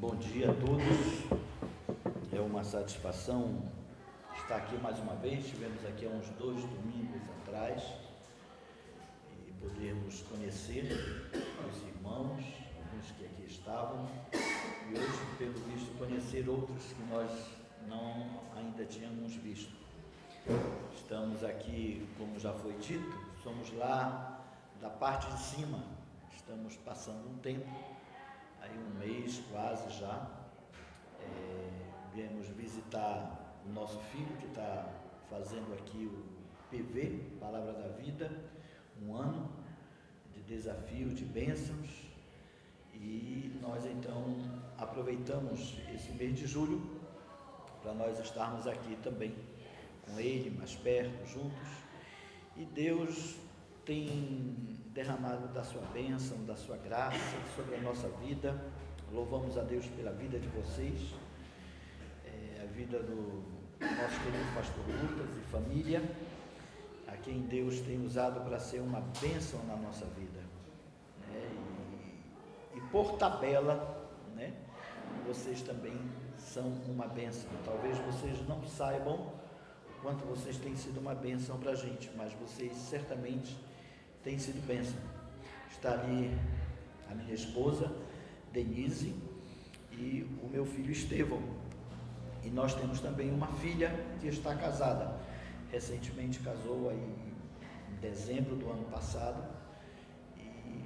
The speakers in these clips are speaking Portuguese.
Bom dia a todos. É uma satisfação estar aqui mais uma vez. Estivemos aqui há uns dois domingos atrás e podermos conhecer os irmãos, alguns que aqui estavam, e hoje, pelo visto, conhecer outros que nós não ainda tínhamos visto. Estamos aqui, como já foi dito, somos lá da parte de cima. Estamos passando um tempo, aí um mês quase já. É, viemos visitar o nosso filho que está fazendo aqui o PV, Palavra da Vida, um ano de desafio, de bênçãos. E nós então aproveitamos esse mês de julho para nós estarmos aqui também com ele, mais perto, juntos. E Deus tem derramado da sua bênção, da sua graça sobre a nossa vida. Louvamos a Deus pela vida de vocês, é, a vida do nosso querido pastor Lucas e família, a quem Deus tem usado para ser uma bênção na nossa vida. Né? E, e por tabela, né? vocês também são uma bênção. Talvez vocês não saibam quanto vocês têm sido uma bênção para a gente, mas vocês certamente têm sido bênção. Está ali a minha esposa, Denise, e o meu filho Estevão. E nós temos também uma filha que está casada. Recentemente casou aí em dezembro do ano passado. E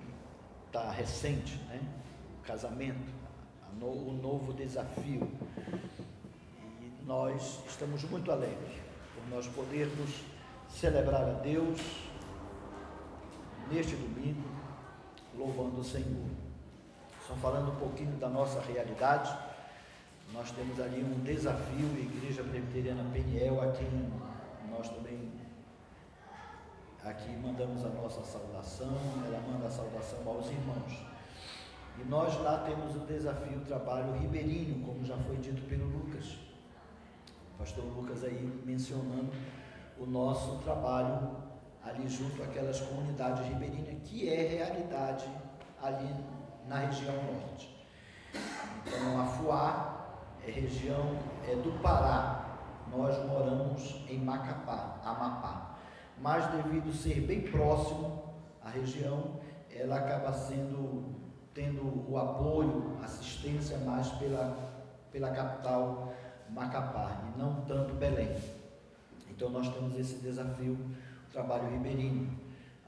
está recente, né? O casamento o novo desafio. E nós estamos muito alegres por nós podermos celebrar a Deus neste domingo, louvando o Senhor. Só falando um pouquinho da nossa realidade, nós temos ali um desafio, Igreja Presbiteriana Peniel, a quem nós também aqui mandamos a nossa saudação, ela manda a saudação aos irmãos. E nós lá temos o desafio, trabalho ribeirinho, como já foi dito pelo Lucas. O pastor Lucas aí mencionando o nosso trabalho ali junto àquelas comunidades ribeirinhas, que é realidade ali na região norte. Então, a Fuá é região é do Pará. Nós moramos em Macapá, Amapá. Mas devido ser bem próximo à região, ela acaba sendo tendo o apoio, assistência mais pela, pela capital Macapá e não tanto Belém. Então nós temos esse desafio, trabalho ribeirinho,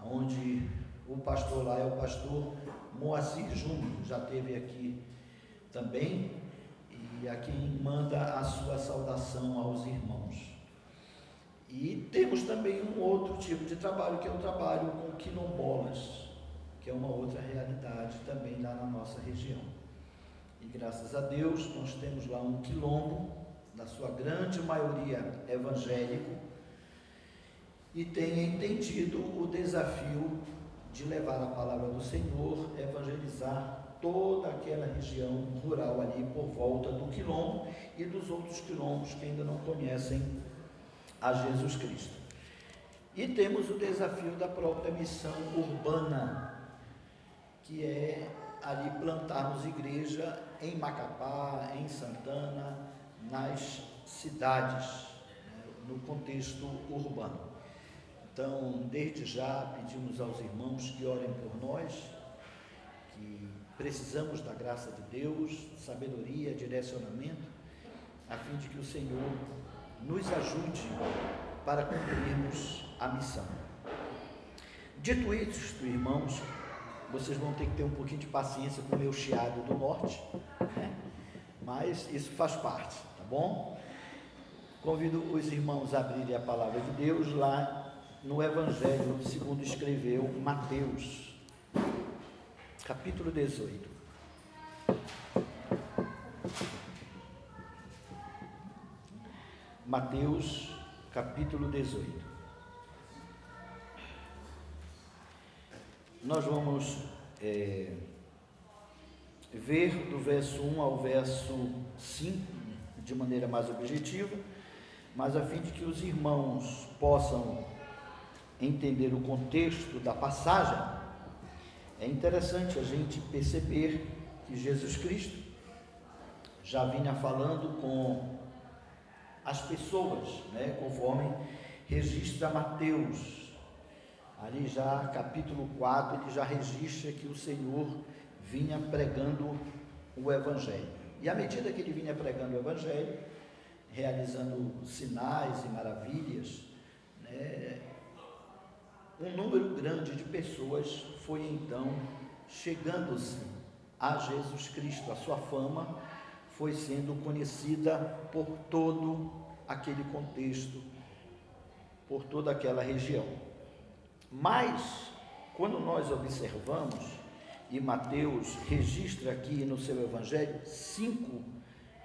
onde o pastor lá é o pastor Moacir Júnior, já teve aqui também, e a quem manda a sua saudação aos irmãos. E temos também um outro tipo de trabalho, que é o trabalho com quilombolas que é uma outra realidade também lá na nossa região. E graças a Deus nós temos lá um quilombo, na sua grande maioria evangélico, e tem entendido o desafio de levar a palavra do Senhor, evangelizar toda aquela região rural ali por volta do quilombo e dos outros quilombos que ainda não conhecem a Jesus Cristo. E temos o desafio da própria missão urbana que é ali plantarmos igreja em Macapá, em Santana, nas cidades, né, no contexto urbano. Então, desde já, pedimos aos irmãos que orem por nós, que precisamos da graça de Deus, sabedoria, direcionamento, a fim de que o Senhor nos ajude para cumprirmos a missão. Dito isto, irmãos, vocês vão ter que ter um pouquinho de paciência com o meu chiado do norte, né? mas isso faz parte, tá bom? Convido os irmãos a abrirem a palavra de Deus lá no Evangelho segundo escreveu Mateus, capítulo 18. Mateus, capítulo 18. nós vamos é, ver do verso 1 ao verso 5 de maneira mais objetiva, mas a fim de que os irmãos possam entender o contexto da passagem, é interessante a gente perceber que Jesus Cristo, já vinha falando com as pessoas, né, conforme registra Mateus. Ali já, capítulo 4, ele já registra que o Senhor vinha pregando o Evangelho. E à medida que ele vinha pregando o Evangelho, realizando sinais e maravilhas, né, um número grande de pessoas foi então chegando-se a Jesus Cristo. A sua fama foi sendo conhecida por todo aquele contexto, por toda aquela região. Mas, quando nós observamos, e Mateus registra aqui no seu Evangelho, cinco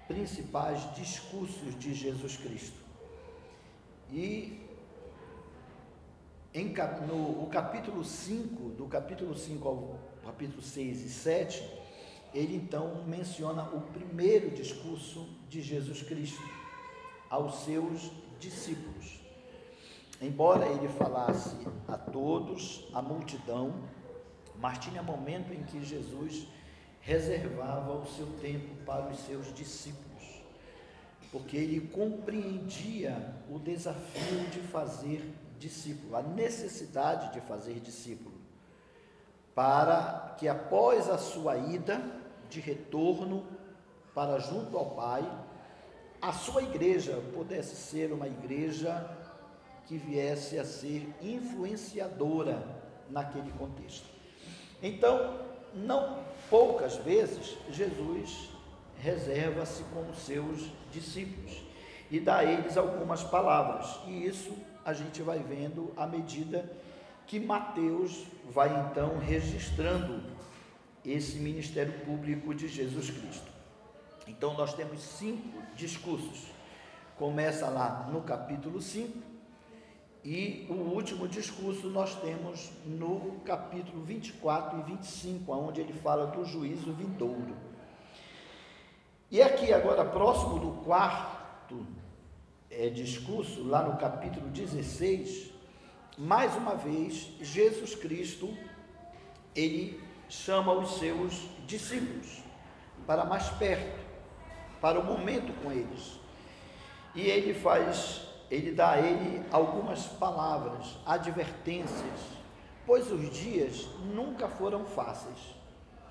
principais discursos de Jesus Cristo. E em, no capítulo 5, do capítulo 5 ao capítulo 6 e 7, ele então menciona o primeiro discurso de Jesus Cristo aos seus discípulos. Embora ele falasse a todos, a multidão, mas tinha momento em que Jesus reservava o seu tempo para os seus discípulos, porque ele compreendia o desafio de fazer discípulo, a necessidade de fazer discípulo, para que após a sua ida de retorno para junto ao Pai, a sua igreja pudesse ser uma igreja que viesse a ser influenciadora naquele contexto. Então, não poucas vezes Jesus reserva-se com os seus discípulos e dá a eles algumas palavras, e isso a gente vai vendo à medida que Mateus vai então registrando esse ministério público de Jesus Cristo. Então nós temos cinco discursos. Começa lá no capítulo 5 e o último discurso nós temos no capítulo 24 e 25, onde ele fala do juízo vindouro. E aqui agora próximo do quarto é, discurso, lá no capítulo 16, mais uma vez, Jesus Cristo, ele chama os seus discípulos para mais perto, para o momento com eles. E ele faz, ele dá a ele algumas palavras, advertências, pois os dias nunca foram fáceis.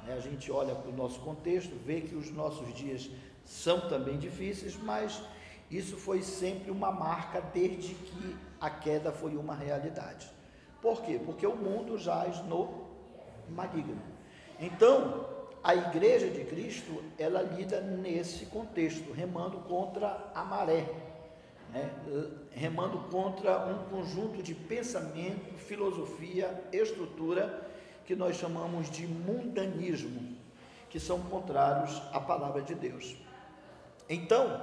Né? A gente olha para o nosso contexto, vê que os nossos dias são também difíceis, mas isso foi sempre uma marca desde que a queda foi uma realidade. Por quê? Porque o mundo jaz no maligno. Então, a igreja de Cristo, ela lida nesse contexto, remando contra a maré, né? remando contra um conjunto de pensamento, filosofia, estrutura que nós chamamos de mundanismo, que são contrários à palavra de Deus. Então,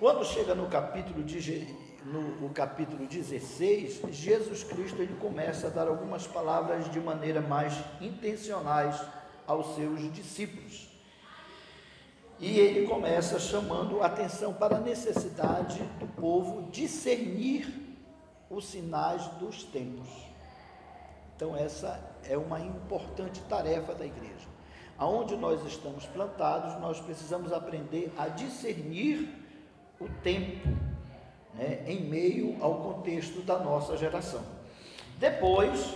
quando chega no capítulo, de, no, capítulo 16, Jesus Cristo ele começa a dar algumas palavras de maneira mais intencionais aos seus discípulos. E ele começa chamando atenção para a necessidade do povo discernir os sinais dos tempos. Então, essa é uma importante tarefa da igreja. Aonde nós estamos plantados, nós precisamos aprender a discernir o tempo né, em meio ao contexto da nossa geração. Depois,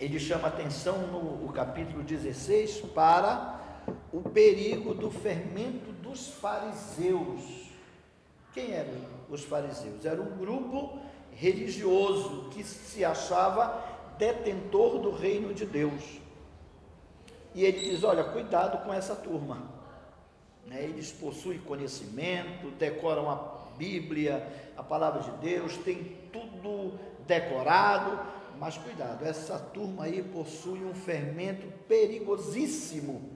ele chama atenção no capítulo 16 para o perigo do fermento dos fariseus. Quem eram os fariseus? Era um grupo religioso que se achava detentor do reino de Deus. E ele diz: Olha, cuidado com essa turma né? Eles possuem conhecimento, decoram a Bíblia, a palavra de Deus, tem tudo decorado, mas cuidado, essa turma aí possui um fermento perigosíssimo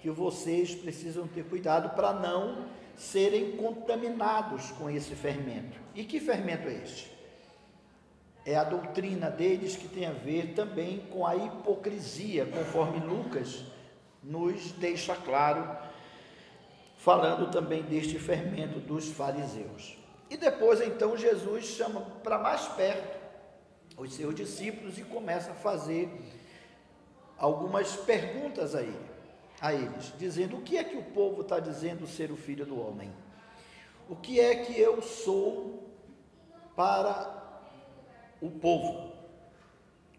que vocês precisam ter cuidado para não serem contaminados com esse fermento. E que fermento é este? É a doutrina deles que tem a ver também com a hipocrisia, conforme Lucas nos deixa claro falando também deste fermento dos fariseus. E depois então Jesus chama para mais perto os seus discípulos e começa a fazer algumas perguntas a ele. a eles, dizendo: O que é que o povo está dizendo ser o filho do homem? O que é que eu sou para o povo?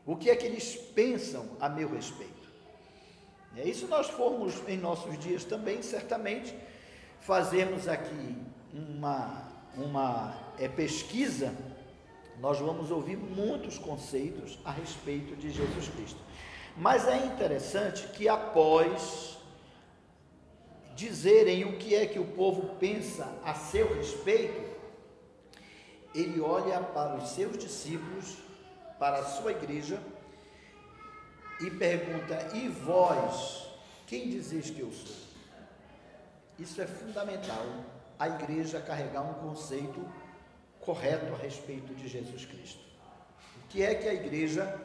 O que é que eles pensam a meu respeito? E se nós formos em nossos dias também, certamente, fazermos aqui uma, uma é, pesquisa, nós vamos ouvir muitos conceitos a respeito de Jesus Cristo. Mas é interessante que após dizerem o que é que o povo pensa a seu respeito, ele olha para os seus discípulos, para a sua igreja, e pergunta: E vós, quem dizeis que eu sou? Isso é fundamental, a igreja carregar um conceito correto a respeito de Jesus Cristo. O que é que a igreja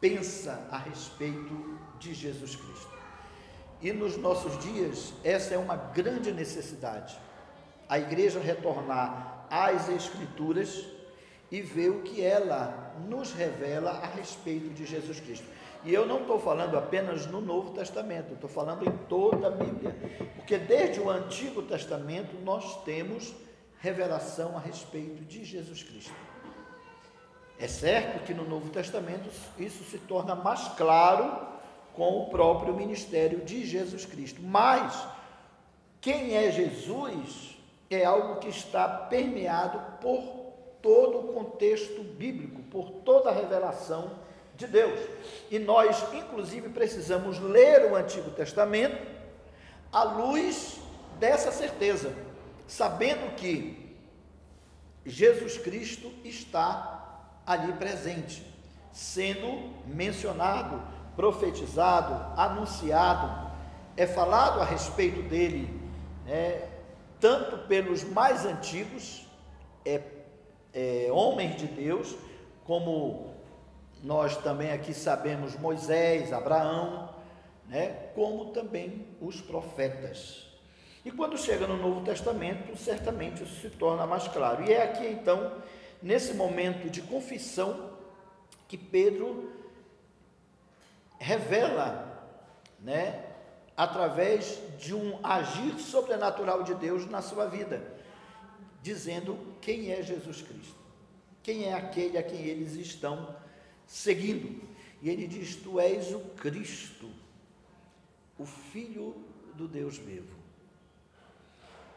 pensa a respeito de Jesus Cristo? E nos nossos dias, essa é uma grande necessidade. A igreja retornar às Escrituras e ver o que ela nos revela a respeito de Jesus Cristo. E eu não estou falando apenas no Novo Testamento, estou falando em toda a Bíblia. Porque desde o Antigo Testamento nós temos revelação a respeito de Jesus Cristo. É certo que no Novo Testamento isso se torna mais claro com o próprio ministério de Jesus Cristo. Mas quem é Jesus é algo que está permeado por todo o contexto bíblico, por toda a revelação de Deus. E nós, inclusive, precisamos ler o Antigo Testamento à luz dessa certeza, sabendo que Jesus Cristo está ali presente, sendo mencionado, profetizado, anunciado, é falado a respeito dele, né, tanto pelos mais antigos, é, é, homens de Deus, como nós também aqui sabemos Moisés, Abraão, né, como também os profetas. E quando chega no Novo Testamento, certamente isso se torna mais claro. E é aqui então, nesse momento de confissão, que Pedro revela, né, através de um agir sobrenatural de Deus na sua vida, dizendo quem é Jesus Cristo, quem é aquele a quem eles estão seguindo. E ele diz: Tu és o Cristo, o Filho do Deus vivo.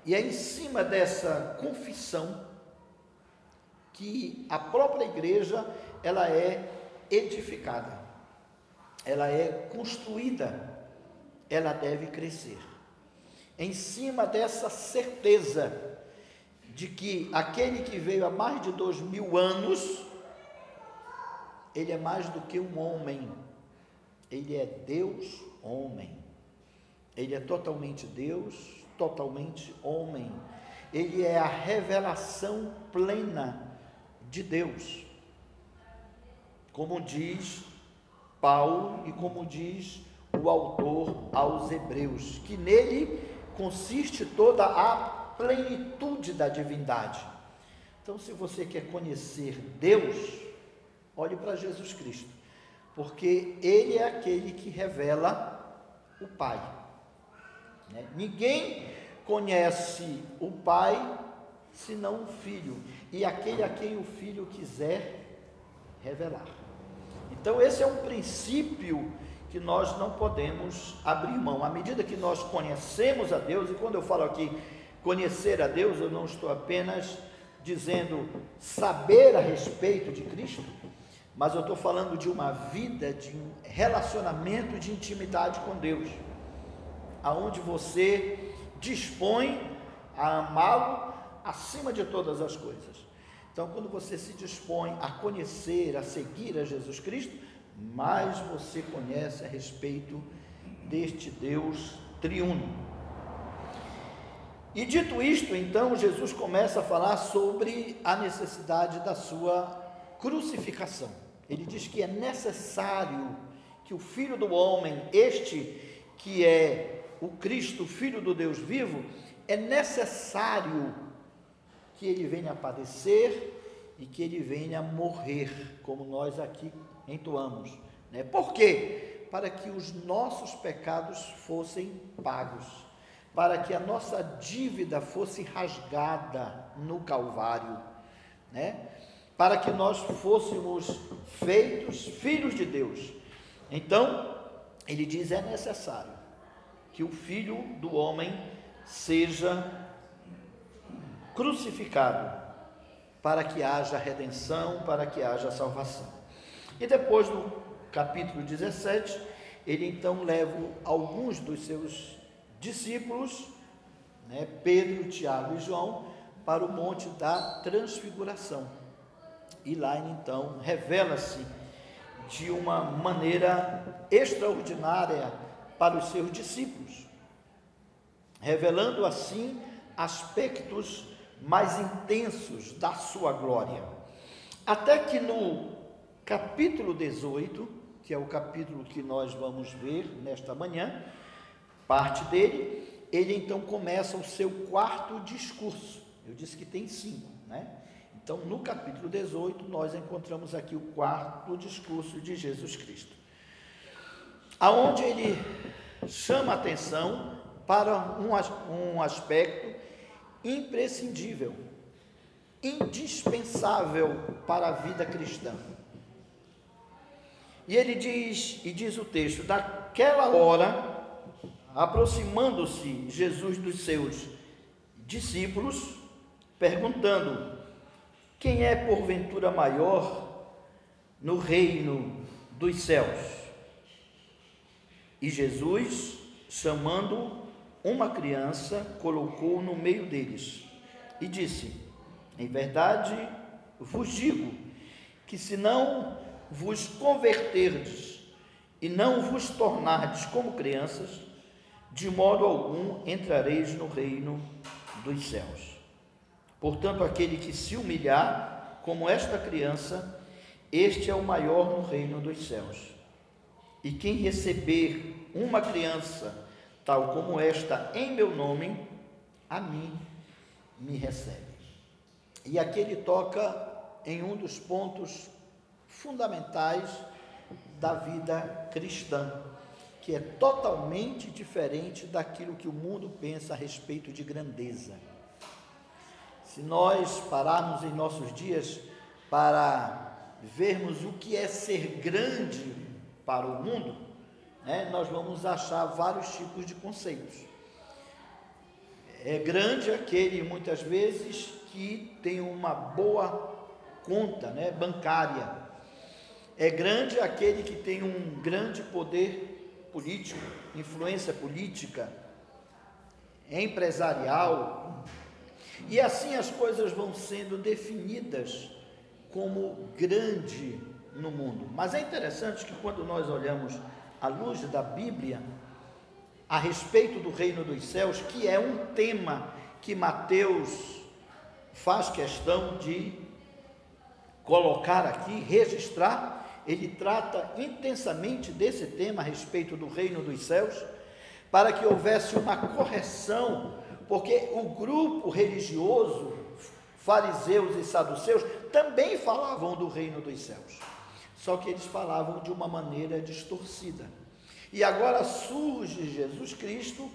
E é em cima dessa confissão que a própria igreja ela é edificada, ela é construída, ela deve crescer. Em cima dessa certeza de que aquele que veio há mais de dois mil anos ele é mais do que um homem, ele é Deus homem. Ele é totalmente Deus, totalmente homem. Ele é a revelação plena de Deus. Como diz Paulo e como diz o autor aos Hebreus, que nele consiste toda a plenitude da divindade. Então, se você quer conhecer Deus, Olhe para Jesus Cristo, porque Ele é aquele que revela o Pai. Né? Ninguém conhece o Pai senão o Filho, e aquele a quem o Filho quiser revelar. Então, esse é um princípio que nós não podemos abrir mão. À medida que nós conhecemos a Deus, e quando eu falo aqui conhecer a Deus, eu não estou apenas dizendo saber a respeito de Cristo, mas eu estou falando de uma vida de um relacionamento de intimidade com Deus, aonde você dispõe a amá-lo acima de todas as coisas. Então, quando você se dispõe a conhecer, a seguir a Jesus Cristo, mais você conhece a respeito deste Deus triuno. E dito isto, então, Jesus começa a falar sobre a necessidade da sua crucificação. Ele diz que é necessário que o Filho do Homem, este que é o Cristo, Filho do Deus vivo, é necessário que ele venha padecer e que ele venha morrer, como nós aqui entoamos. Né? Por quê? Para que os nossos pecados fossem pagos, para que a nossa dívida fosse rasgada no Calvário, né? Para que nós fôssemos feitos filhos de Deus. Então, ele diz: é necessário que o filho do homem seja crucificado para que haja redenção, para que haja salvação. E depois no capítulo 17, ele então leva alguns dos seus discípulos, né, Pedro, Tiago e João, para o monte da transfiguração. E lá então revela-se de uma maneira extraordinária para os seus discípulos, revelando assim aspectos mais intensos da sua glória. Até que no capítulo 18, que é o capítulo que nós vamos ver nesta manhã, parte dele, ele então começa o seu quarto discurso. Eu disse que tem cinco, né? Então, no capítulo 18, nós encontramos aqui o quarto discurso de Jesus Cristo, aonde ele chama atenção para um, um aspecto imprescindível, indispensável para a vida cristã. E ele diz, e diz o texto, daquela hora, aproximando-se Jesus dos seus discípulos, perguntando: Quem é porventura maior no reino dos céus? E Jesus, chamando uma criança colocou no meio deles e disse: Em verdade vos digo que se não vos converterdes e não vos tornardes como crianças, de modo algum entrareis no reino dos céus. Portanto, aquele que se humilhar como esta criança, este é o maior no reino dos céus. E quem receber uma criança tal como esta em meu nome, a mim me recebe. E aqui ele toca em um dos pontos fundamentais da vida cristã, que é totalmente diferente daquilo que o mundo pensa a respeito de grandeza. Se nós pararmos em nossos dias para vermos o que é ser grande para o mundo, né, nós vamos achar vários tipos de conceitos. É grande aquele, muitas vezes, que tem uma boa conta né, bancária. É grande aquele que tem um grande poder político, influência política, empresarial. E assim as coisas vão sendo definidas como grande no mundo. Mas é interessante que quando nós olhamos à luz da Bíblia, a respeito do reino dos céus, que é um tema que Mateus faz questão de colocar aqui, registrar. Ele trata intensamente desse tema a respeito do reino dos céus, para que houvesse uma correção, porque o grupo religioso, fariseus e saduceus, também falavam do reino dos céus só que eles falavam de uma maneira distorcida. E agora surge Jesus Cristo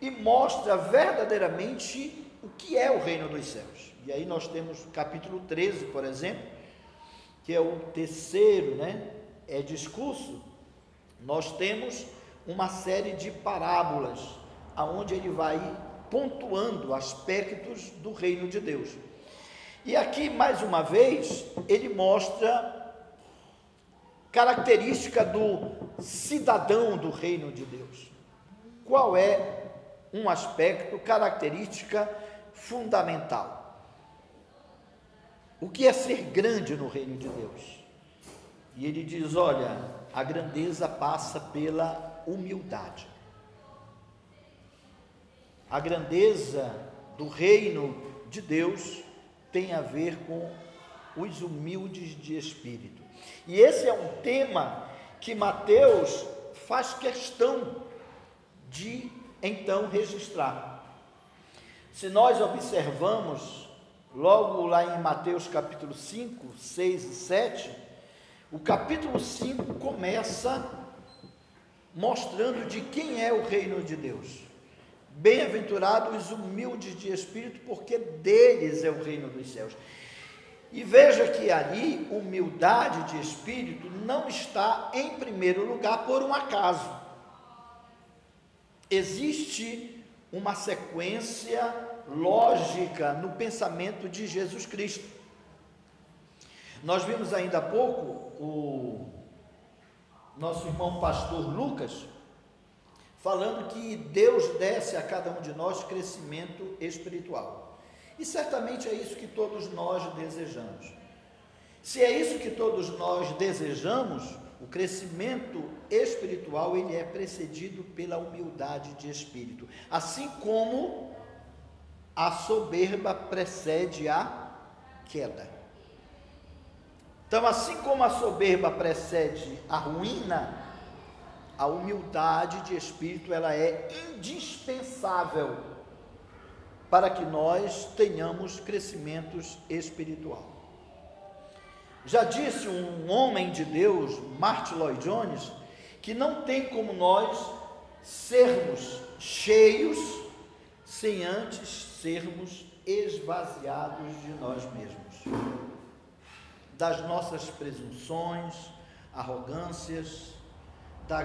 e mostra verdadeiramente o que é o reino dos céus. E aí nós temos capítulo 13, por exemplo, que é o terceiro, né? É discurso. Nós temos uma série de parábolas aonde ele vai pontuando aspectos do reino de Deus. E aqui mais uma vez ele mostra característica do cidadão do reino de Deus. Qual é um aspecto, característica fundamental? O que é ser grande no reino de Deus? E ele diz: olha, a grandeza passa pela humildade. A grandeza do reino de Deus tem a ver com os humildes de espírito. E esse é um tema que Mateus faz questão de então registrar. Se nós observamos, logo lá em Mateus capítulo 5, 6 e 7, o capítulo 5 começa mostrando de quem é o reino de Deus. Bem-aventurados os humildes de espírito, porque deles é o reino dos céus. E veja que ali, humildade de espírito não está em primeiro lugar por um acaso. Existe uma sequência lógica no pensamento de Jesus Cristo. Nós vimos ainda há pouco o nosso irmão pastor Lucas falando que Deus desce a cada um de nós crescimento espiritual. E certamente é isso que todos nós desejamos. Se é isso que todos nós desejamos, o crescimento espiritual ele é precedido pela humildade de espírito, assim como a soberba precede a queda. Então, assim como a soberba precede a ruína, a humildade de espírito ela é indispensável para que nós tenhamos crescimentos espiritual. Já disse um homem de Deus, Martin Lloyd Jones, que não tem como nós sermos cheios sem antes sermos esvaziados de nós mesmos, das nossas presunções, arrogâncias, da,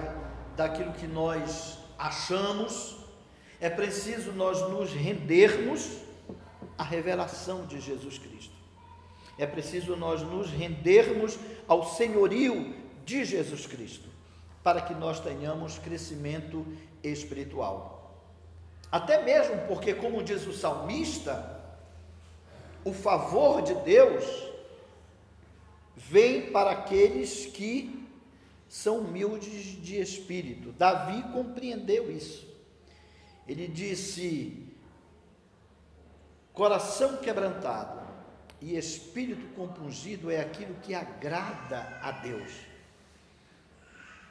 daquilo que nós achamos, é preciso nós nos rendermos à revelação de Jesus Cristo. É preciso nós nos rendermos ao senhorio de Jesus Cristo, para que nós tenhamos crescimento espiritual. Até mesmo porque, como diz o salmista, o favor de Deus vem para aqueles que são humildes de espírito. Davi compreendeu isso. Ele disse: coração quebrantado e espírito compungido é aquilo que agrada a Deus.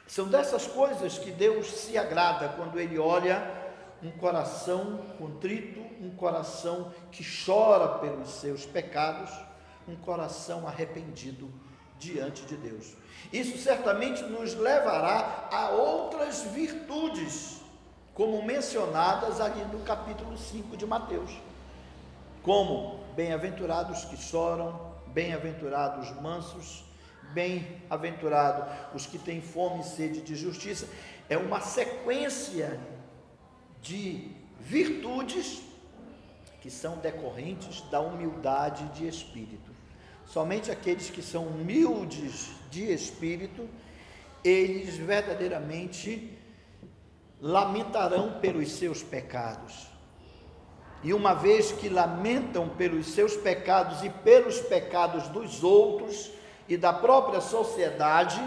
São dessas coisas que Deus se agrada quando Ele olha um coração contrito, um coração que chora pelos seus pecados, um coração arrependido diante de Deus. Isso certamente nos levará a outras virtudes, como mencionadas ali no capítulo 5 de Mateus. Como bem-aventurados que choram, bem-aventurados mansos, bem-aventurados os que têm fome e sede de justiça. É uma sequência de virtudes que são decorrentes da humildade de espírito. Somente aqueles que são humildes de espírito, eles verdadeiramente lamentarão pelos seus pecados. E uma vez que lamentam pelos seus pecados e pelos pecados dos outros e da própria sociedade,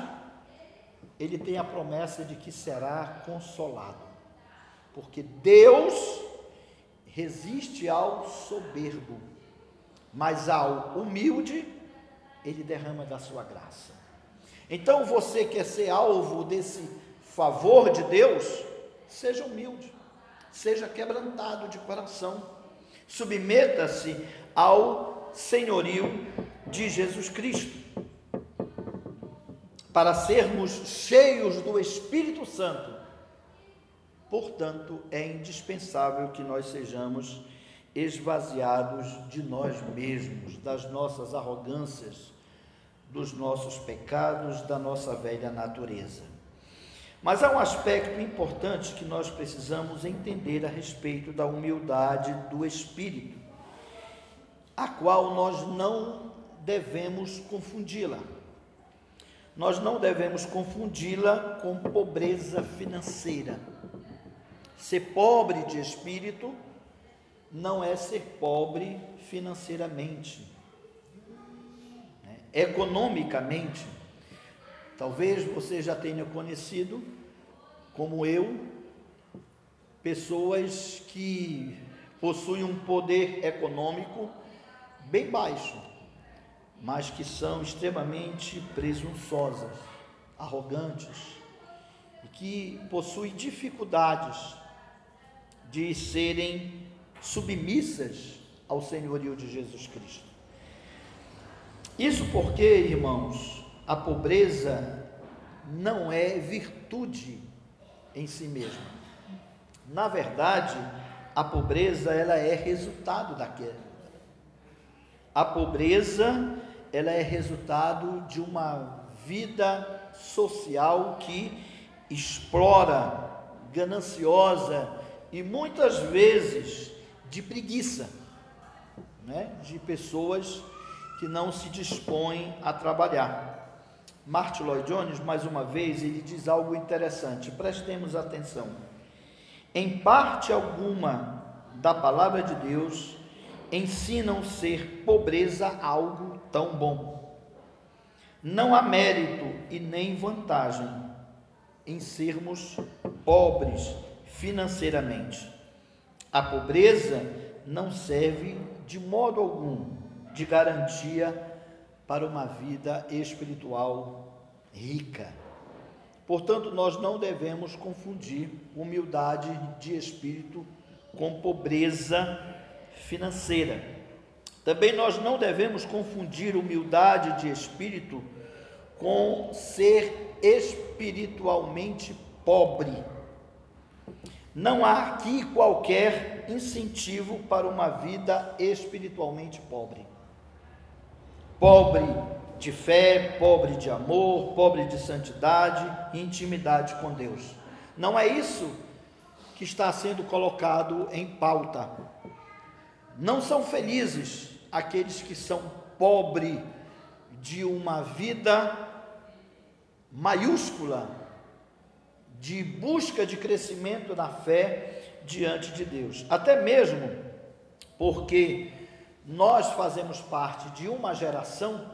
ele tem a promessa de que será consolado. Porque Deus resiste ao soberbo, mas ao humilde ele derrama da sua graça. Então você quer ser alvo desse favor de Deus? Seja humilde, seja quebrantado de coração, submeta-se ao senhorio de Jesus Cristo, para sermos cheios do Espírito Santo. Portanto, é indispensável que nós sejamos esvaziados de nós mesmos, das nossas arrogâncias, dos nossos pecados, da nossa velha natureza. Mas há um aspecto importante que nós precisamos entender a respeito da humildade do espírito, a qual nós não devemos confundi-la. Nós não devemos confundi-la com pobreza financeira. Ser pobre de espírito não é ser pobre financeiramente economicamente, talvez você já tenha conhecido, como eu, pessoas que possuem um poder econômico bem baixo, mas que são extremamente presunçosas, arrogantes que possuem dificuldades de serem submissas ao senhorio de Jesus Cristo. Isso porque, irmãos, a pobreza não é virtude em si mesma. Na verdade, a pobreza ela é resultado da queda. A pobreza ela é resultado de uma vida social que explora, gananciosa e muitas vezes de preguiça, né? de pessoas que não se dispõem a trabalhar. Martin Lloyd Jones, mais uma vez, ele diz algo interessante, prestemos atenção. Em parte alguma da palavra de Deus, ensinam ser pobreza algo tão bom. Não há mérito e nem vantagem em sermos pobres financeiramente. A pobreza não serve de modo algum de garantia para uma vida espiritual rica. Portanto, nós não devemos confundir humildade de espírito com pobreza financeira. Também nós não devemos confundir humildade de espírito com ser espiritualmente pobre. Não há aqui qualquer incentivo para uma vida espiritualmente pobre. Pobre de fé, pobre de amor, pobre de santidade e intimidade com Deus. Não é isso que está sendo colocado em pauta. Não são felizes aqueles que são pobres de uma vida maiúscula de busca de crescimento na fé diante de Deus. Até mesmo porque nós fazemos parte de uma geração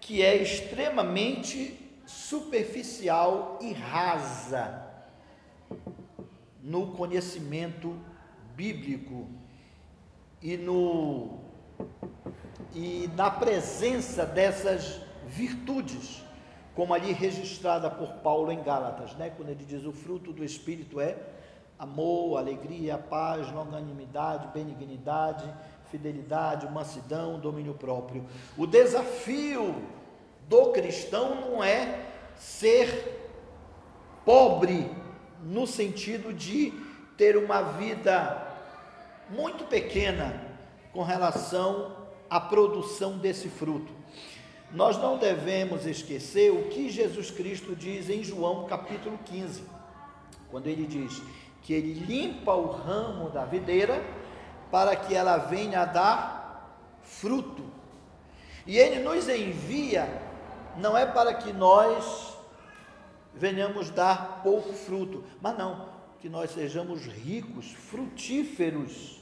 que é extremamente superficial e rasa no conhecimento bíblico e no e na presença dessas virtudes, como ali registrada por Paulo em Gálatas, né? Quando ele diz o fruto do espírito é amor, alegria, paz, longanimidade, benignidade, fidelidade, mansidão, domínio próprio. O desafio do cristão não é ser pobre no sentido de ter uma vida muito pequena com relação à produção desse fruto. Nós não devemos esquecer o que Jesus Cristo diz em João capítulo 15, quando ele diz que ele limpa o ramo da videira para que ela venha a dar fruto. E ele nos envia não é para que nós venhamos dar pouco fruto, mas não, que nós sejamos ricos, frutíferos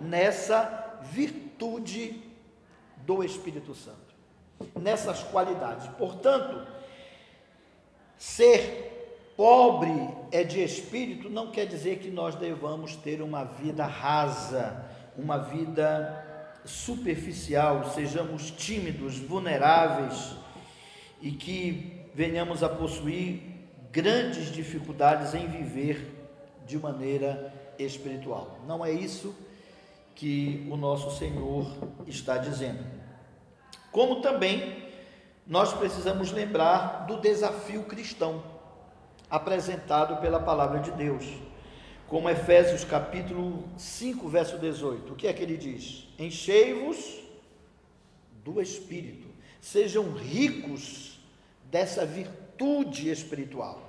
nessa virtude do Espírito Santo, nessas qualidades. Portanto, ser pobre é de espírito não quer dizer que nós devamos ter uma vida rasa, uma vida superficial, sejamos tímidos, vulneráveis e que venhamos a possuir grandes dificuldades em viver de maneira espiritual. Não é isso que o nosso Senhor está dizendo. Como também nós precisamos lembrar do desafio cristão apresentado pela palavra de Deus. Como Efésios capítulo 5, verso 18. O que é que ele diz? Enchei-vos do espírito. Sejam ricos dessa virtude espiritual.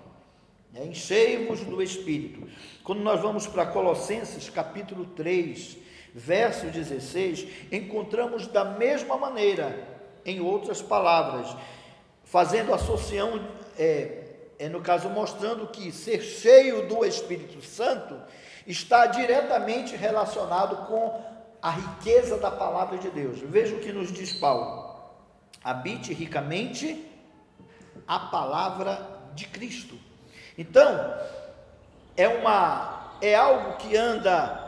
Enchei-vos do espírito. Quando nós vamos para Colossenses capítulo 3, verso 16, encontramos da mesma maneira, em outras palavras, fazendo associação, é, é no caso mostrando que ser cheio do Espírito Santo está diretamente relacionado com a riqueza da palavra de Deus. Veja o que nos diz Paulo: habite ricamente a palavra de Cristo. Então, é uma é algo que anda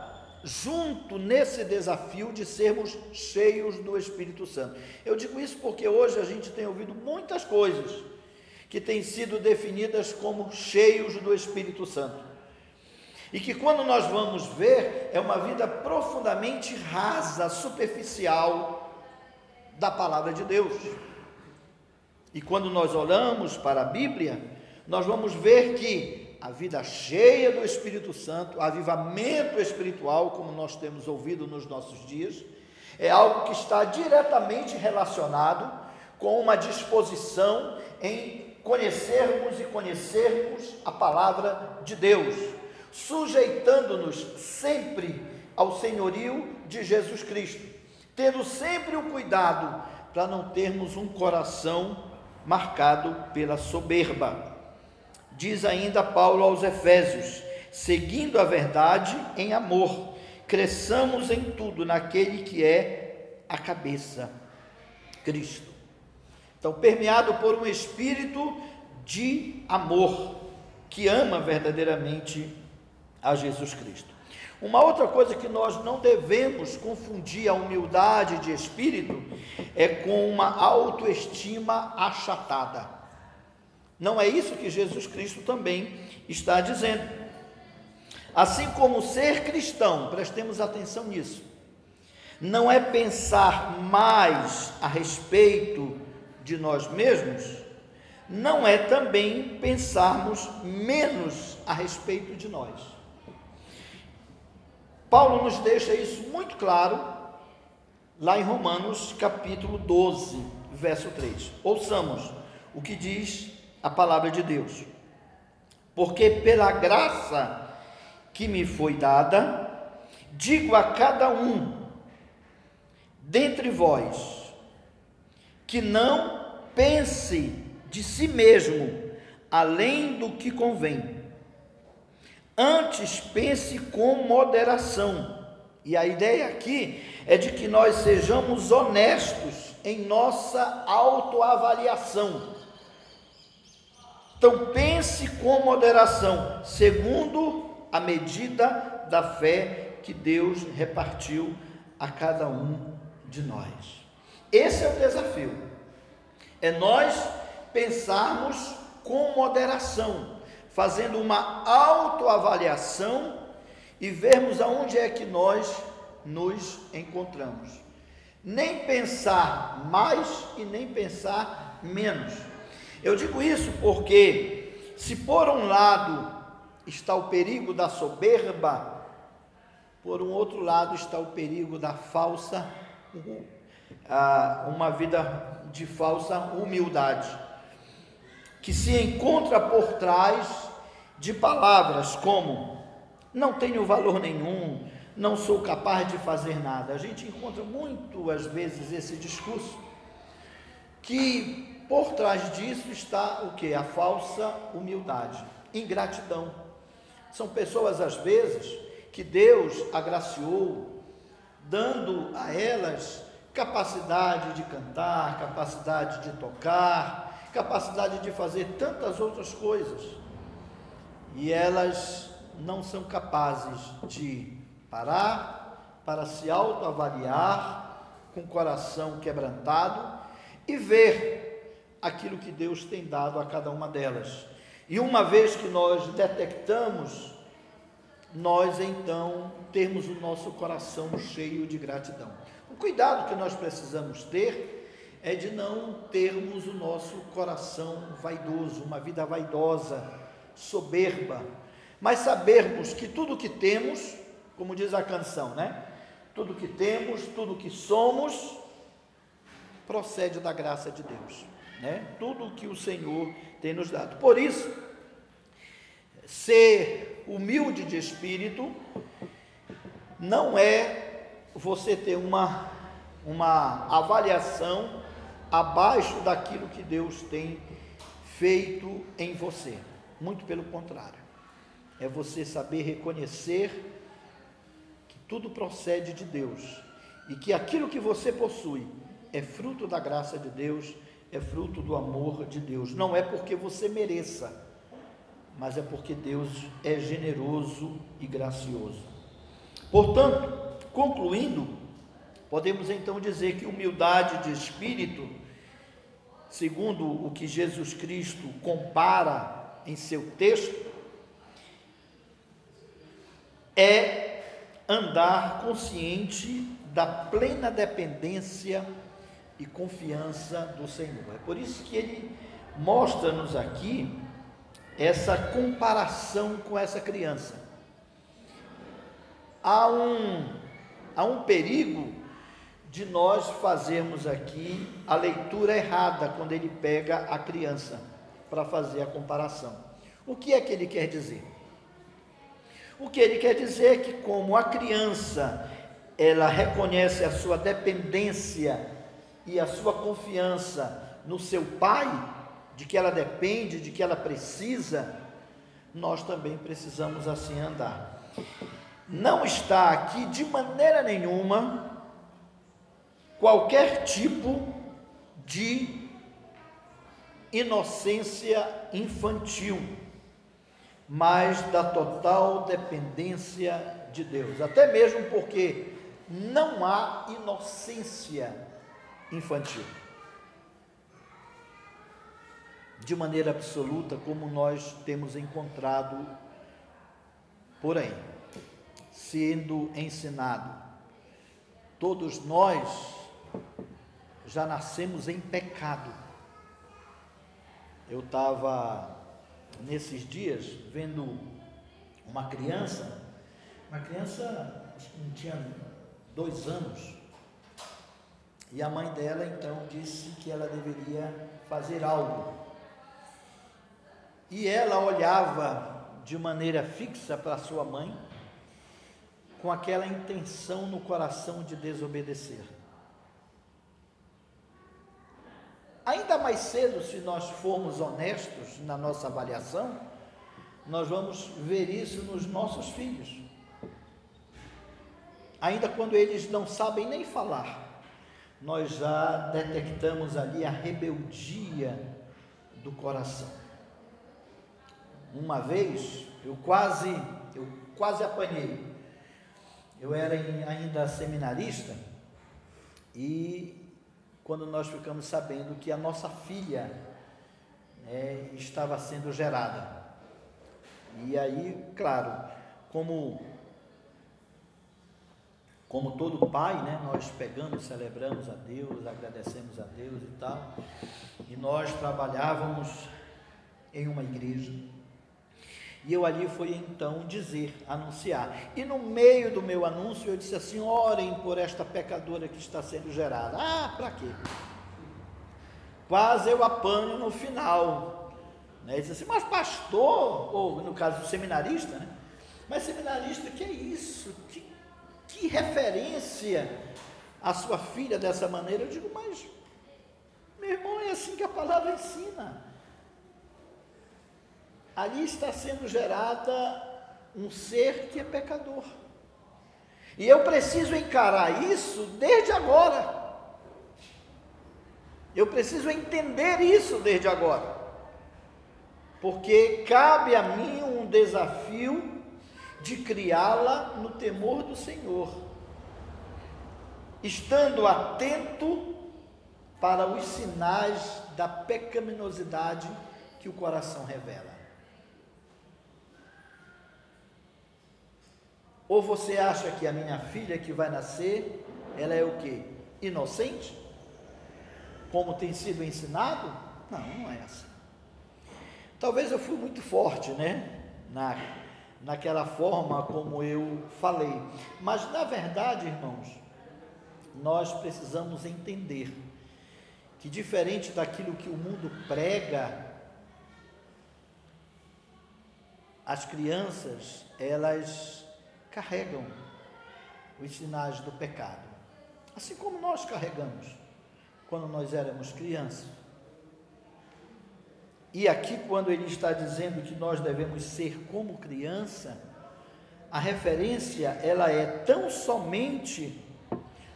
junto nesse desafio de sermos cheios do Espírito Santo. Eu digo isso porque hoje a gente tem ouvido muitas coisas que têm sido definidas como cheios do Espírito Santo. E que quando nós vamos ver, é uma vida profundamente rasa, superficial da palavra de Deus. E quando nós olhamos para a Bíblia, nós vamos ver que a vida cheia do Espírito Santo, avivamento espiritual, como nós temos ouvido nos nossos dias, é algo que está diretamente relacionado com uma disposição em conhecermos e conhecermos a palavra de Deus, sujeitando-nos sempre ao senhorio de Jesus Cristo, tendo sempre o cuidado para não termos um coração marcado pela soberba. Diz ainda Paulo aos Efésios: seguindo a verdade em amor, cresçamos em tudo naquele que é a cabeça, Cristo. Então, permeado por um espírito de amor, que ama verdadeiramente a Jesus Cristo. Uma outra coisa que nós não devemos confundir a humildade de espírito é com uma autoestima achatada. Não é isso que Jesus Cristo também está dizendo. Assim como ser cristão, prestemos atenção nisso, não é pensar mais a respeito de nós mesmos, não é também pensarmos menos a respeito de nós. Paulo nos deixa isso muito claro lá em Romanos capítulo 12, verso 3. Ouçamos o que diz a palavra de Deus. Porque pela graça que me foi dada, digo a cada um dentre vós que não pense de si mesmo além do que convém. Antes pense com moderação. E a ideia aqui é de que nós sejamos honestos em nossa autoavaliação então pense com moderação, segundo a medida da fé que Deus repartiu a cada um de nós. Esse é o desafio. É nós pensarmos com moderação, fazendo uma autoavaliação e vermos aonde é que nós nos encontramos. Nem pensar mais e nem pensar menos eu digo isso porque, se por um lado está o perigo da soberba, por um outro lado está o perigo da falsa, uma vida de falsa humildade, que se encontra por trás de palavras como não tenho valor nenhum, não sou capaz de fazer nada. A gente encontra muito às vezes esse discurso que por trás disso está o que? A falsa humildade, ingratidão. São pessoas, às vezes, que Deus agraciou, dando a elas capacidade de cantar, capacidade de tocar, capacidade de fazer tantas outras coisas. E elas não são capazes de parar para se autoavaliar com o coração quebrantado e ver aquilo que Deus tem dado a cada uma delas. E uma vez que nós detectamos, nós então temos o nosso coração cheio de gratidão. O cuidado que nós precisamos ter é de não termos o nosso coração vaidoso, uma vida vaidosa, soberba, mas sabermos que tudo que temos, como diz a canção, né? Tudo que temos, tudo que somos, procede da graça de Deus né? tudo o que o Senhor tem nos dado. Por isso, ser humilde de espírito não é você ter uma, uma avaliação abaixo daquilo que Deus tem feito em você. Muito pelo contrário. É você saber reconhecer que tudo procede de Deus e que aquilo que você possui é fruto da graça de Deus é fruto do amor de Deus. Não é porque você mereça, mas é porque Deus é generoso e gracioso. Portanto, concluindo, podemos então dizer que humildade de espírito, segundo o que Jesus Cristo compara em seu texto, é andar consciente da plena dependência e confiança do Senhor. É por isso que ele mostra-nos aqui essa comparação com essa criança. Há um, há um perigo de nós fazermos aqui a leitura errada quando ele pega a criança para fazer a comparação. O que é que ele quer dizer? O que ele quer dizer é que como a criança ela reconhece a sua dependência e a sua confiança no seu pai, de que ela depende, de que ela precisa, nós também precisamos assim andar. Não está aqui de maneira nenhuma qualquer tipo de inocência infantil, mas da total dependência de Deus. Até mesmo porque não há inocência infantil de maneira absoluta, como nós temos encontrado por aí, sendo ensinado. Todos nós já nascemos em pecado. Eu estava nesses dias vendo uma criança, uma criança, acho que não tinha dois anos, e a mãe dela então disse que ela deveria fazer algo e ela olhava de maneira fixa para sua mãe, com aquela intenção no coração de desobedecer. Ainda mais cedo, se nós formos honestos na nossa avaliação, nós vamos ver isso nos nossos filhos. Ainda quando eles não sabem nem falar, nós já detectamos ali a rebeldia do coração. Uma vez eu quase, eu quase apanhei. Eu era ainda seminarista e quando nós ficamos sabendo que a nossa filha né, estava sendo gerada. E aí, claro, como como todo pai, né, nós pegamos, celebramos a Deus, agradecemos a Deus e tal. E nós trabalhávamos em uma igreja e eu ali fui então dizer, anunciar. E no meio do meu anúncio eu disse assim: orem por esta pecadora que está sendo gerada. Ah, para quê? Quase eu apanho no final. Né? Disse assim, mas pastor, ou no caso seminarista, né? Mas seminarista, que é isso? Que, que referência a sua filha dessa maneira? Eu digo, mas meu irmão, é assim que a palavra ensina ali está sendo gerada um ser que é pecador. E eu preciso encarar isso desde agora. Eu preciso entender isso desde agora. Porque cabe a mim um desafio de criá-la no temor do Senhor, estando atento para os sinais da pecaminosidade que o coração revela. Ou você acha que a minha filha que vai nascer, ela é o que? Inocente? Como tem sido ensinado? Não, não é assim. Talvez eu fui muito forte, né? Na, naquela forma como eu falei. Mas na verdade, irmãos, nós precisamos entender que diferente daquilo que o mundo prega, as crianças, elas carregam os sinais do pecado, assim como nós carregamos quando nós éramos crianças. E aqui, quando ele está dizendo que nós devemos ser como criança, a referência ela é tão somente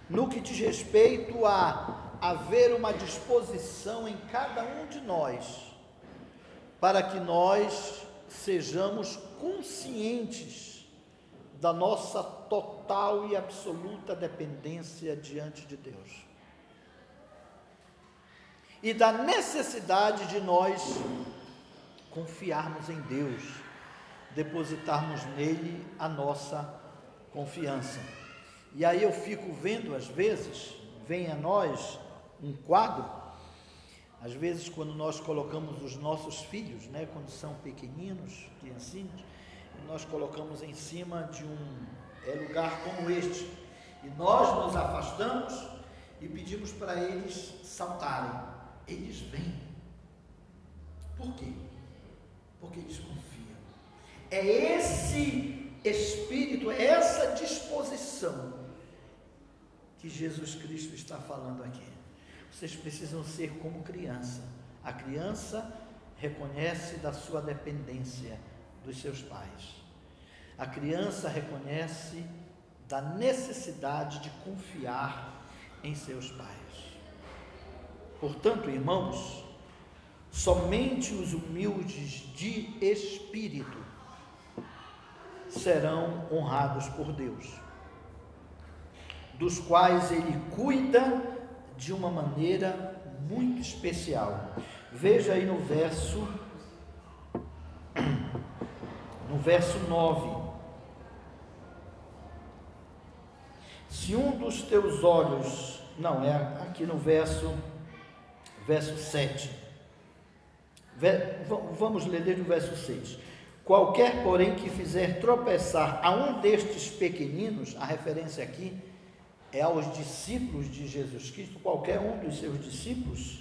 no que diz respeito a haver uma disposição em cada um de nós para que nós sejamos conscientes da nossa total e absoluta dependência diante de Deus. E da necessidade de nós confiarmos em Deus, depositarmos nele a nossa confiança. E aí eu fico vendo às vezes, vem a nós um quadro Às vezes, quando nós colocamos os nossos filhos, né, quando são pequeninos, criancinhos, nós colocamos em cima de um é, lugar como este, e nós nos afastamos e pedimos para eles saltarem. Eles vêm. Por quê? Porque eles confiam. É esse espírito, é essa disposição que Jesus Cristo está falando aqui. Vocês precisam ser como criança. A criança reconhece da sua dependência dos seus pais. A criança reconhece da necessidade de confiar em seus pais. Portanto, irmãos, somente os humildes de espírito serão honrados por Deus, dos quais ele cuida de uma maneira muito especial. Veja aí no verso no verso 9. Se um dos teus olhos, não, é aqui no verso verso 7. Vamos ler desde o verso 6. Qualquer, porém, que fizer tropeçar a um destes pequeninos, a referência aqui é aos discípulos de Jesus Cristo, qualquer um dos seus discípulos,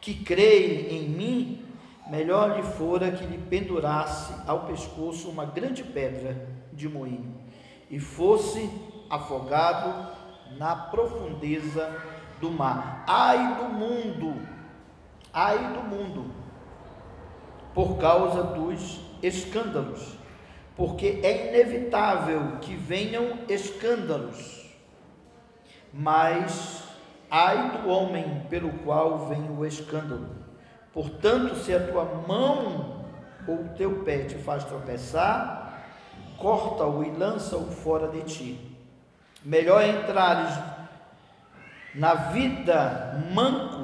que creem em mim, melhor lhe fora que lhe pendurasse ao pescoço uma grande pedra de moinho e fosse afogado na profundeza do mar. Ai do mundo, ai do mundo, por causa dos escândalos, porque é inevitável que venham escândalos mas ai do homem pelo qual vem o escândalo. Portanto, se a tua mão ou o teu pé te faz tropeçar, corta-o e lança-o fora de ti. Melhor é entrares na vida manco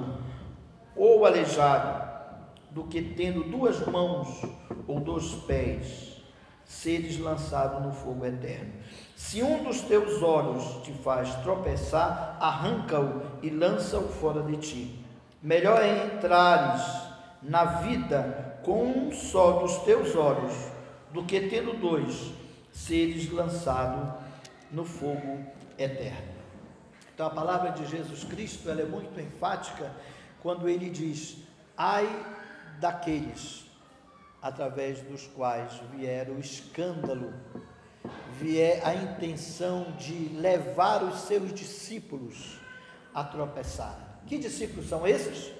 ou aleijado, do que tendo duas mãos ou dois pés, seres lançado no fogo eterno. Se um dos teus olhos te faz tropeçar, arranca-o e lança-o fora de ti. Melhor é entrares na vida com um só dos teus olhos, do que tendo dois, seres lançado no fogo eterno. Então a palavra de Jesus Cristo ela é muito enfática quando ele diz: ai daqueles através dos quais vier o escândalo vier a intenção de levar os seus discípulos a tropeçar. Que discípulos são esses?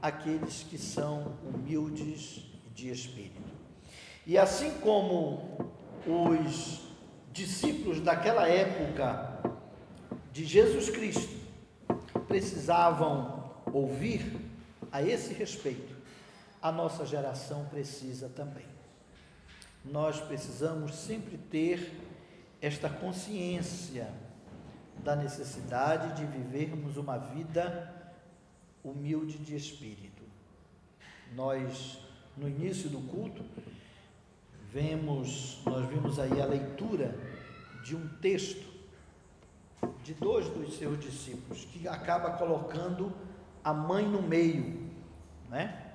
Aqueles que são humildes de espírito. E assim como os discípulos daquela época de Jesus Cristo precisavam ouvir a esse respeito, a nossa geração precisa também. Nós precisamos sempre ter esta consciência da necessidade de vivermos uma vida humilde de espírito. Nós, no início do culto, vemos, nós vimos aí a leitura de um texto de dois dos seus discípulos, que acaba colocando a mãe no meio, né?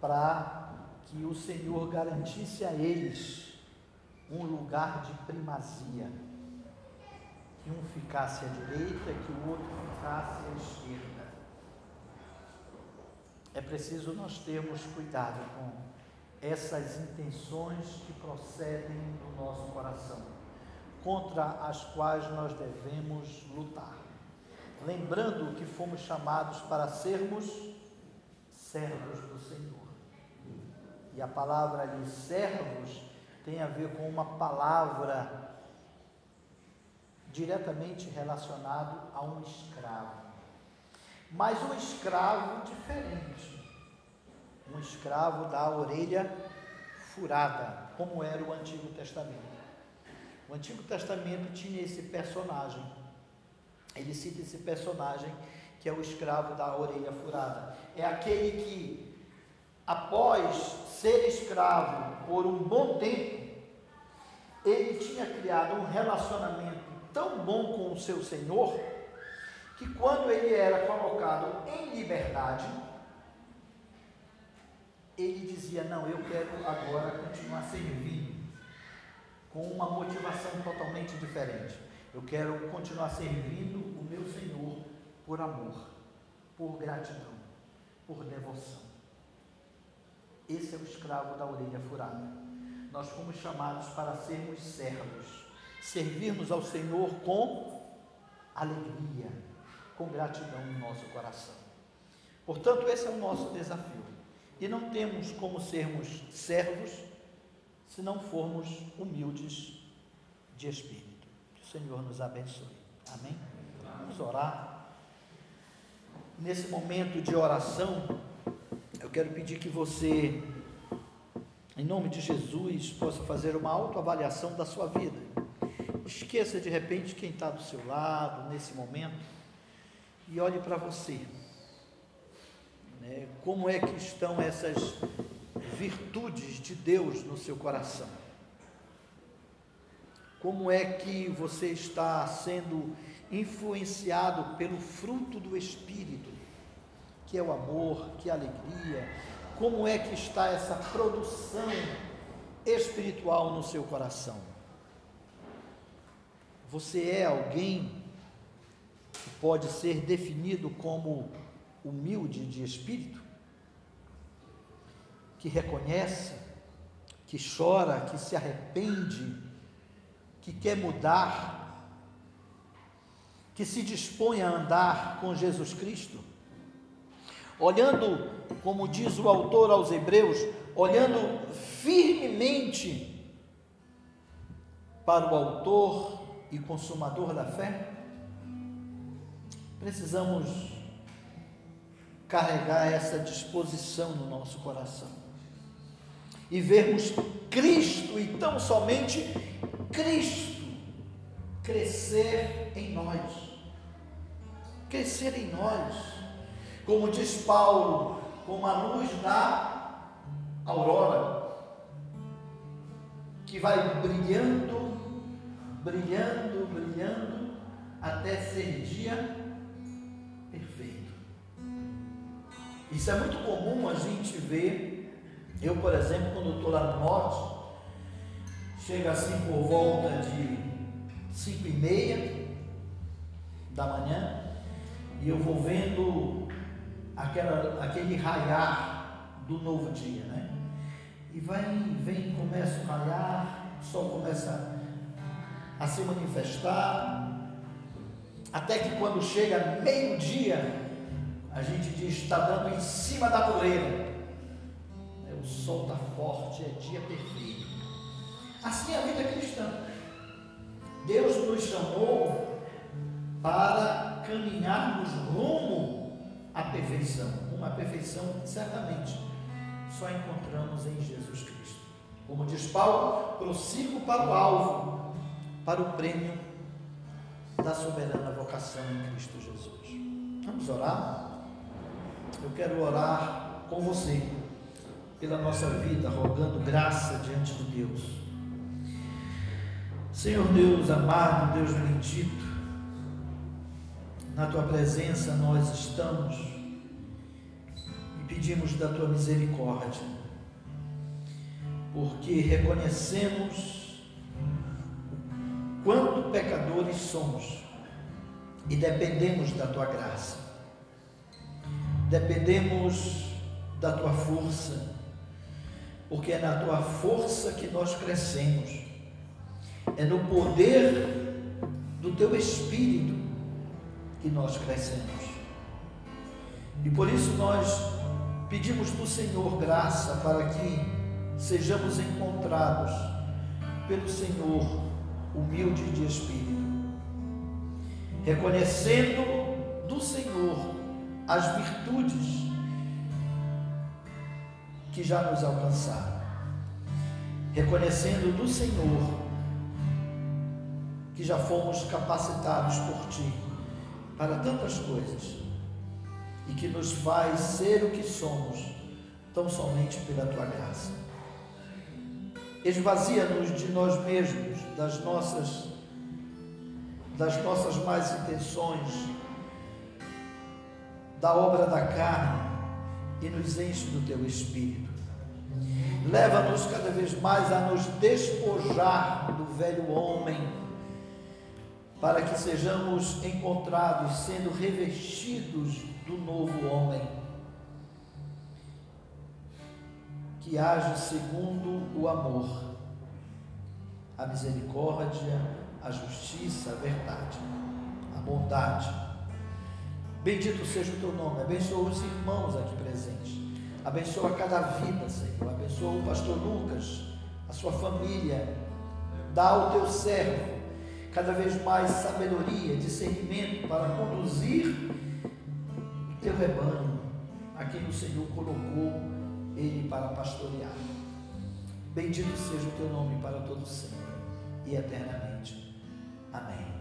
Para que o Senhor garantisse a eles um lugar de primazia. Que um ficasse à direita, que o outro ficasse à esquerda. É preciso nós termos cuidado com essas intenções que procedem do nosso coração, contra as quais nós devemos lutar. Lembrando que fomos chamados para sermos servos do Senhor. E a palavra ali, servos, tem a ver com uma palavra diretamente relacionado a um escravo. Mas um escravo diferente. Um escravo da orelha furada, como era o Antigo Testamento. O Antigo Testamento tinha esse personagem. Ele cita esse personagem que é o escravo da orelha furada. É aquele que, após ser escravo por um bom tempo, ele tinha criado um relacionamento tão bom com o seu Senhor, que quando ele era colocado em liberdade, ele dizia: Não, eu quero agora continuar servindo com uma motivação totalmente diferente. Eu quero continuar servindo o meu Senhor por amor, por gratidão, por devoção. Esse é o escravo da orelha furada. Nós fomos chamados para sermos servos, servirmos ao Senhor com alegria, com gratidão no nosso coração. Portanto, esse é o nosso desafio. E não temos como sermos servos se não formos humildes de espírito. Senhor nos abençoe. Amém? Vamos orar. Nesse momento de oração, eu quero pedir que você, em nome de Jesus, possa fazer uma autoavaliação da sua vida. Esqueça de repente quem está do seu lado nesse momento e olhe para você. Né? Como é que estão essas virtudes de Deus no seu coração? Como é que você está sendo influenciado pelo fruto do Espírito, que é o amor, que é a alegria? Como é que está essa produção espiritual no seu coração? Você é alguém que pode ser definido como humilde de espírito? que reconhece, que chora, que se arrepende, que quer mudar, que se dispõe a andar com Jesus Cristo, olhando, como diz o autor aos Hebreus, olhando firmemente para o Autor e Consumador da fé, precisamos carregar essa disposição no nosso coração e vermos Cristo e tão somente Cristo crescer em nós. Crescer em nós. Como diz Paulo, como a luz da aurora, que vai brilhando, brilhando, brilhando, até ser dia perfeito. Isso é muito comum a gente ver eu, por exemplo, quando estou lá no norte, chega assim por volta de 5 e meia da manhã e eu vou vendo aquela, aquele raiar do novo dia, né? E vai, vem, começa o raiar, o sol começa a se manifestar, até que quando chega meio-dia, a gente diz, está dando em cima da poeira o sol está forte, é dia perfeito. Assim é a vida cristã. Deus nos chamou para caminharmos rumo à perfeição, uma perfeição certamente só encontramos em Jesus Cristo. Como diz Paulo, prossigo para o alvo, para o prêmio da soberana vocação em Cristo Jesus. Vamos orar? Eu quero orar com você pela nossa vida, rogando graça diante de Deus. Senhor Deus amado, Deus bendito, na tua presença nós estamos e pedimos da tua misericórdia, porque reconhecemos o quanto pecadores somos e dependemos da tua graça, dependemos da tua força porque é na tua força que nós crescemos, é no poder do teu Espírito que nós crescemos. E por isso nós pedimos do Senhor graça para que sejamos encontrados pelo Senhor humilde de espírito, reconhecendo do Senhor as virtudes que já nos alcançaram, reconhecendo do Senhor que já fomos capacitados por Ti para tantas coisas e que nos faz ser o que somos, tão somente pela Tua graça. Esvazia-nos de nós mesmos, das nossas das nossas más intenções, da obra da carne e nos enche do teu espírito. Leva-nos cada vez mais a nos despojar do velho homem, para que sejamos encontrados sendo revestidos do novo homem, que age segundo o amor, a misericórdia, a justiça, a verdade, a bondade. Bendito seja o teu nome, abençoa os irmãos aqui presentes. Abençoa cada vida, Senhor. Abençoa o pastor Lucas, a sua família. Dá ao teu servo cada vez mais sabedoria, discernimento para conduzir o teu rebanho, a quem o Senhor colocou ele para pastorear. Bendito seja o teu nome para todo sempre e eternamente. Amém.